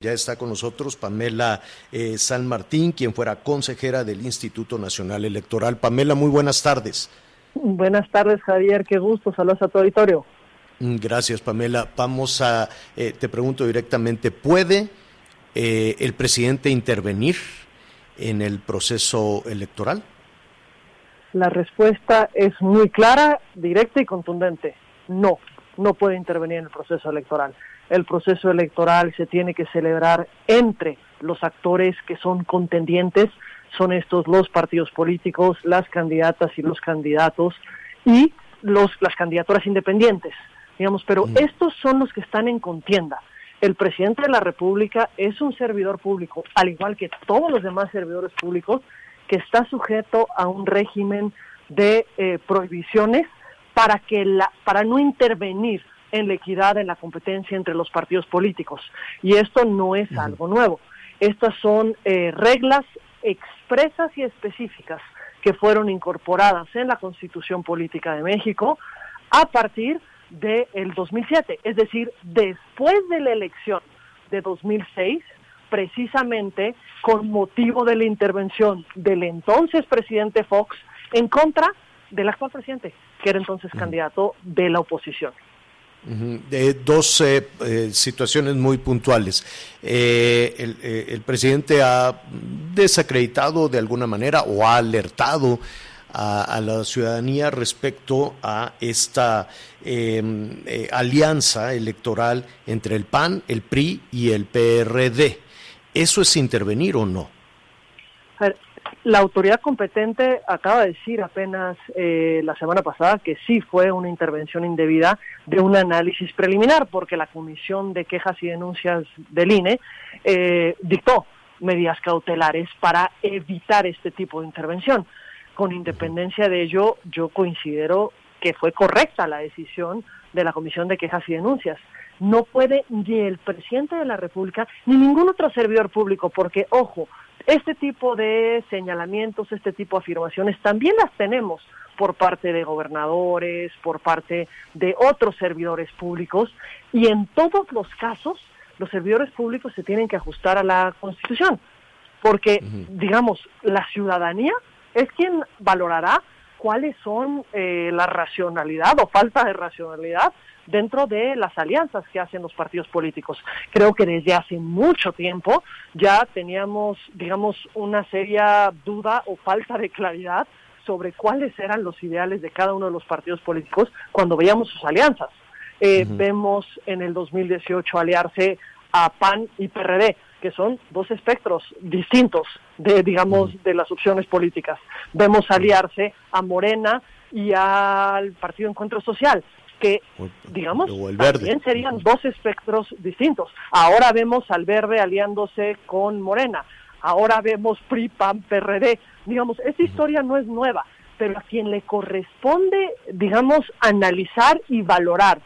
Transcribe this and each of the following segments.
Ya está con nosotros Pamela eh, San Martín, quien fuera consejera del Instituto Nacional Electoral. Pamela, muy buenas tardes. Buenas tardes, Javier. Qué gusto. Saludos a tu auditorio. Mm, gracias, Pamela. Vamos a, eh, te pregunto directamente, ¿puede eh, el presidente intervenir en el proceso electoral? La respuesta es muy clara, directa y contundente. No, no puede intervenir en el proceso electoral el proceso electoral se tiene que celebrar entre los actores que son contendientes, son estos los partidos políticos, las candidatas y los candidatos y los, las candidaturas independientes, digamos, pero mm. estos son los que están en contienda. El presidente de la República es un servidor público, al igual que todos los demás servidores públicos, que está sujeto a un régimen de eh, prohibiciones para que la, para no intervenir en la equidad, en la competencia entre los partidos políticos. Y esto no es algo nuevo. Estas son eh, reglas expresas y específicas que fueron incorporadas en la Constitución Política de México a partir del 2007, es decir, después de la elección de 2006, precisamente con motivo de la intervención del entonces presidente Fox en contra del actual presidente, que era entonces candidato de la oposición. De dos eh, eh, situaciones muy puntuales. Eh, el, presidente ha desacreditado de alguna manera o ha alertado a, la ciudadanía respecto a esta em, alianza electoral entre el PAN, el PRI y el PRD. ¿Eso es intervenir o no? La autoridad competente acaba de decir apenas eh, la semana pasada que sí fue una intervención indebida de un análisis preliminar, porque la Comisión de Quejas y Denuncias del INE eh, dictó medidas cautelares para evitar este tipo de intervención. Con independencia de ello, yo considero que fue correcta la decisión de la Comisión de Quejas y Denuncias. No puede ni el presidente de la República ni ningún otro servidor público, porque, ojo, este tipo de señalamientos, este tipo de afirmaciones también las tenemos por parte de gobernadores, por parte de otros servidores públicos, y en todos los casos los servidores públicos se tienen que ajustar a la Constitución, porque, digamos, la ciudadanía es quien valorará cuáles son eh, la racionalidad o falta de racionalidad dentro de las alianzas que hacen los partidos políticos. Creo que desde hace mucho tiempo ya teníamos, digamos, una seria duda o falta de claridad sobre cuáles eran los ideales de cada uno de los partidos políticos cuando veíamos sus alianzas. Eh, vemos en el 2018 aliarse a PAN y PRD, que son dos espectros distintos de, digamos, de las opciones políticas. Vemos aliarse a Morena y al Partido Encuentro Social, que, digamos, también serían dos espectros distintos. Ahora vemos al verde aliándose con Morena, ahora vemos PRI, PAN, PRD. Digamos, esta historia no es nueva, pero a quien le corresponde, digamos, analizar y valorar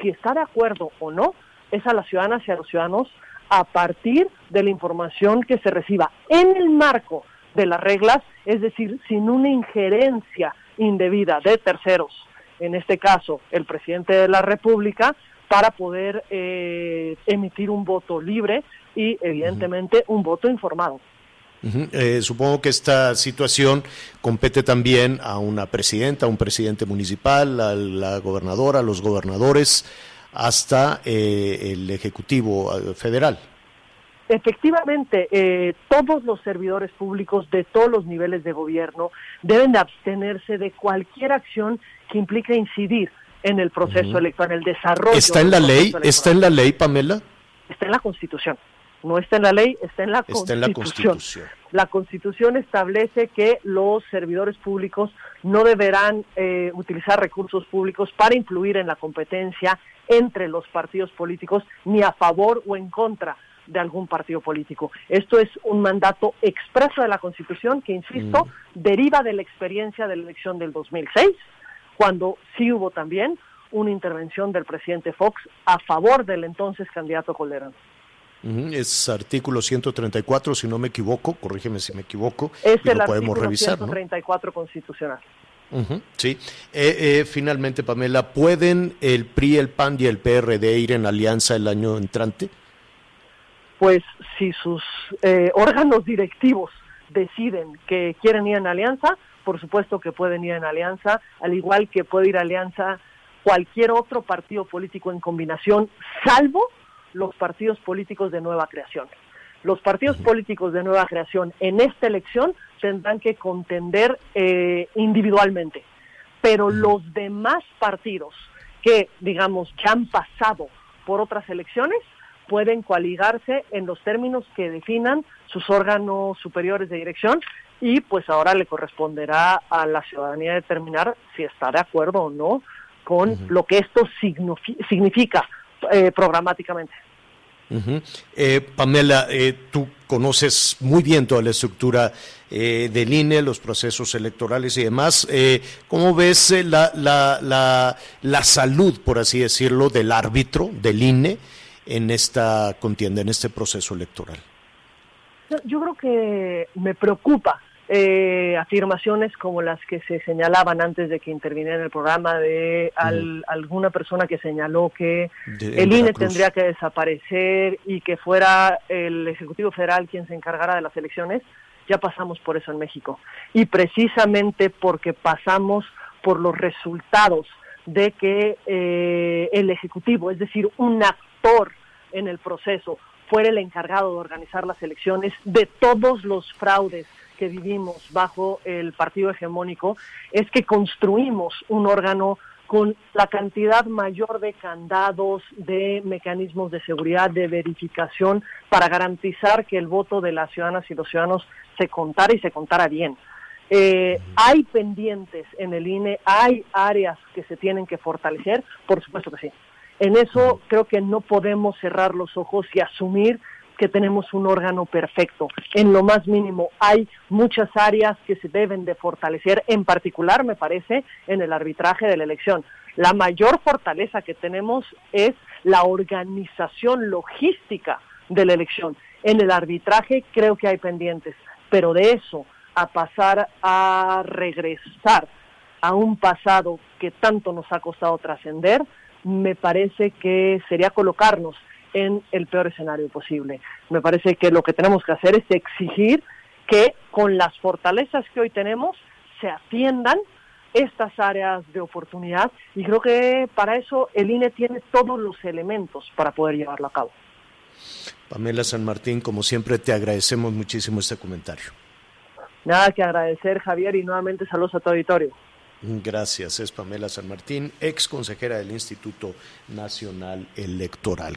si está de acuerdo o no, es a las ciudadanas y a los ciudadanos a partir de la información que se reciba en el marco de las reglas, es decir, sin una injerencia indebida de terceros en este caso el presidente de la República, para poder eh, emitir un voto libre y evidentemente un voto informado. Eh, supongo que esta situación compete también a una presidenta, a un presidente municipal, a la gobernadora, a los gobernadores, hasta eh, el Ejecutivo Federal. Efectivamente, todos los servidores públicos de todos los niveles de gobierno deben de abstenerse de cualquier acción que implica incidir en el proceso electoral, en el desarrollo. ¿Está en la ley? ¿Está en la ley, Pamela? Está en la Constitución. No está en la ley, está en la está En la, Constitución. la Constitución establece que los servidores públicos no deberán eh, utilizar recursos públicos para influir en la competencia entre los partidos políticos, ni a favor o en contra de algún partido político. Esto es un mandato expreso de la Constitución que, insisto, mm. deriva de la experiencia de la elección del 2006, cuando sí hubo también una intervención del presidente Fox a favor del entonces candidato Calderón. Es artículo 134, si no me equivoco, corrígeme si me equivoco, es y el lo podemos artículo revisar. 134 constitucional. sí. Eh, eh, finalmente, Pamela, ¿pueden el PRI, el PAN y el PRD ir en alianza el año entrante? Pues si sus eh, órganos directivos deciden que quieren ir en alianza, por supuesto que pueden ir en alianza, al igual que puede ir alianza cualquier otro partido político en combinación, salvo los partidos políticos de nueva creación. Los partidos políticos de nueva creación en esta elección tendrán que contender eh, individualmente, pero los demás partidos que, digamos, ya han pasado por otras elecciones, pueden coaligarse en los términos que definan sus órganos superiores de dirección y pues ahora le corresponderá a la ciudadanía determinar si está de acuerdo o no con lo que esto significa eh, programáticamente. Eh, Pamela, eh, tú conoces muy bien toda la estructura del INE, los procesos electorales y demás. ¿Cómo ves la, la, la, salud, por así decirlo, del árbitro, del INE, en esta contienda, en este proceso electoral? Yo creo que me preocupa eh, afirmaciones como las que se señalaban antes de que interviniera en el programa de alguna persona que señaló que el INE tendría que desaparecer y que fuera el Ejecutivo Federal quien se encargara de las elecciones, ya pasamos por eso en México. Y precisamente porque pasamos por los resultados de que eh, el Ejecutivo, es decir, un actor en el proceso, fuera el encargado de organizar las elecciones, de todos los fraudes que vivimos bajo el partido hegemónico es que construimos un órgano con la cantidad mayor de candados, de mecanismos de seguridad, de verificación, para garantizar que el voto de las ciudadanas y los ciudadanos se contara y se contara bien. Eh, hay pendientes en el INE, hay áreas que se tienen que fortalecer, por supuesto que sí. En eso creo que no podemos cerrar los ojos y asumir que tenemos un órgano perfecto. En lo más mínimo hay muchas áreas que se deben de fortalecer, en particular me parece en el arbitraje de la elección. La mayor fortaleza que tenemos es la organización logística de la elección. En el arbitraje creo que hay pendientes, pero de eso a pasar a regresar a un pasado que tanto nos ha costado trascender, me parece que sería colocarnos en el peor escenario posible. Me parece que lo que tenemos que hacer es exigir que con las fortalezas que hoy tenemos se atiendan estas áreas de oportunidad y creo que para eso el INE tiene todos los elementos para poder llevarlo a cabo. Pamela San Martín, como siempre, te agradecemos muchísimo este comentario. Nada que agradecer, Javier, y nuevamente saludos a tu auditorio. Gracias, es Pamela San Martín, ex consejera del Instituto Nacional Electoral.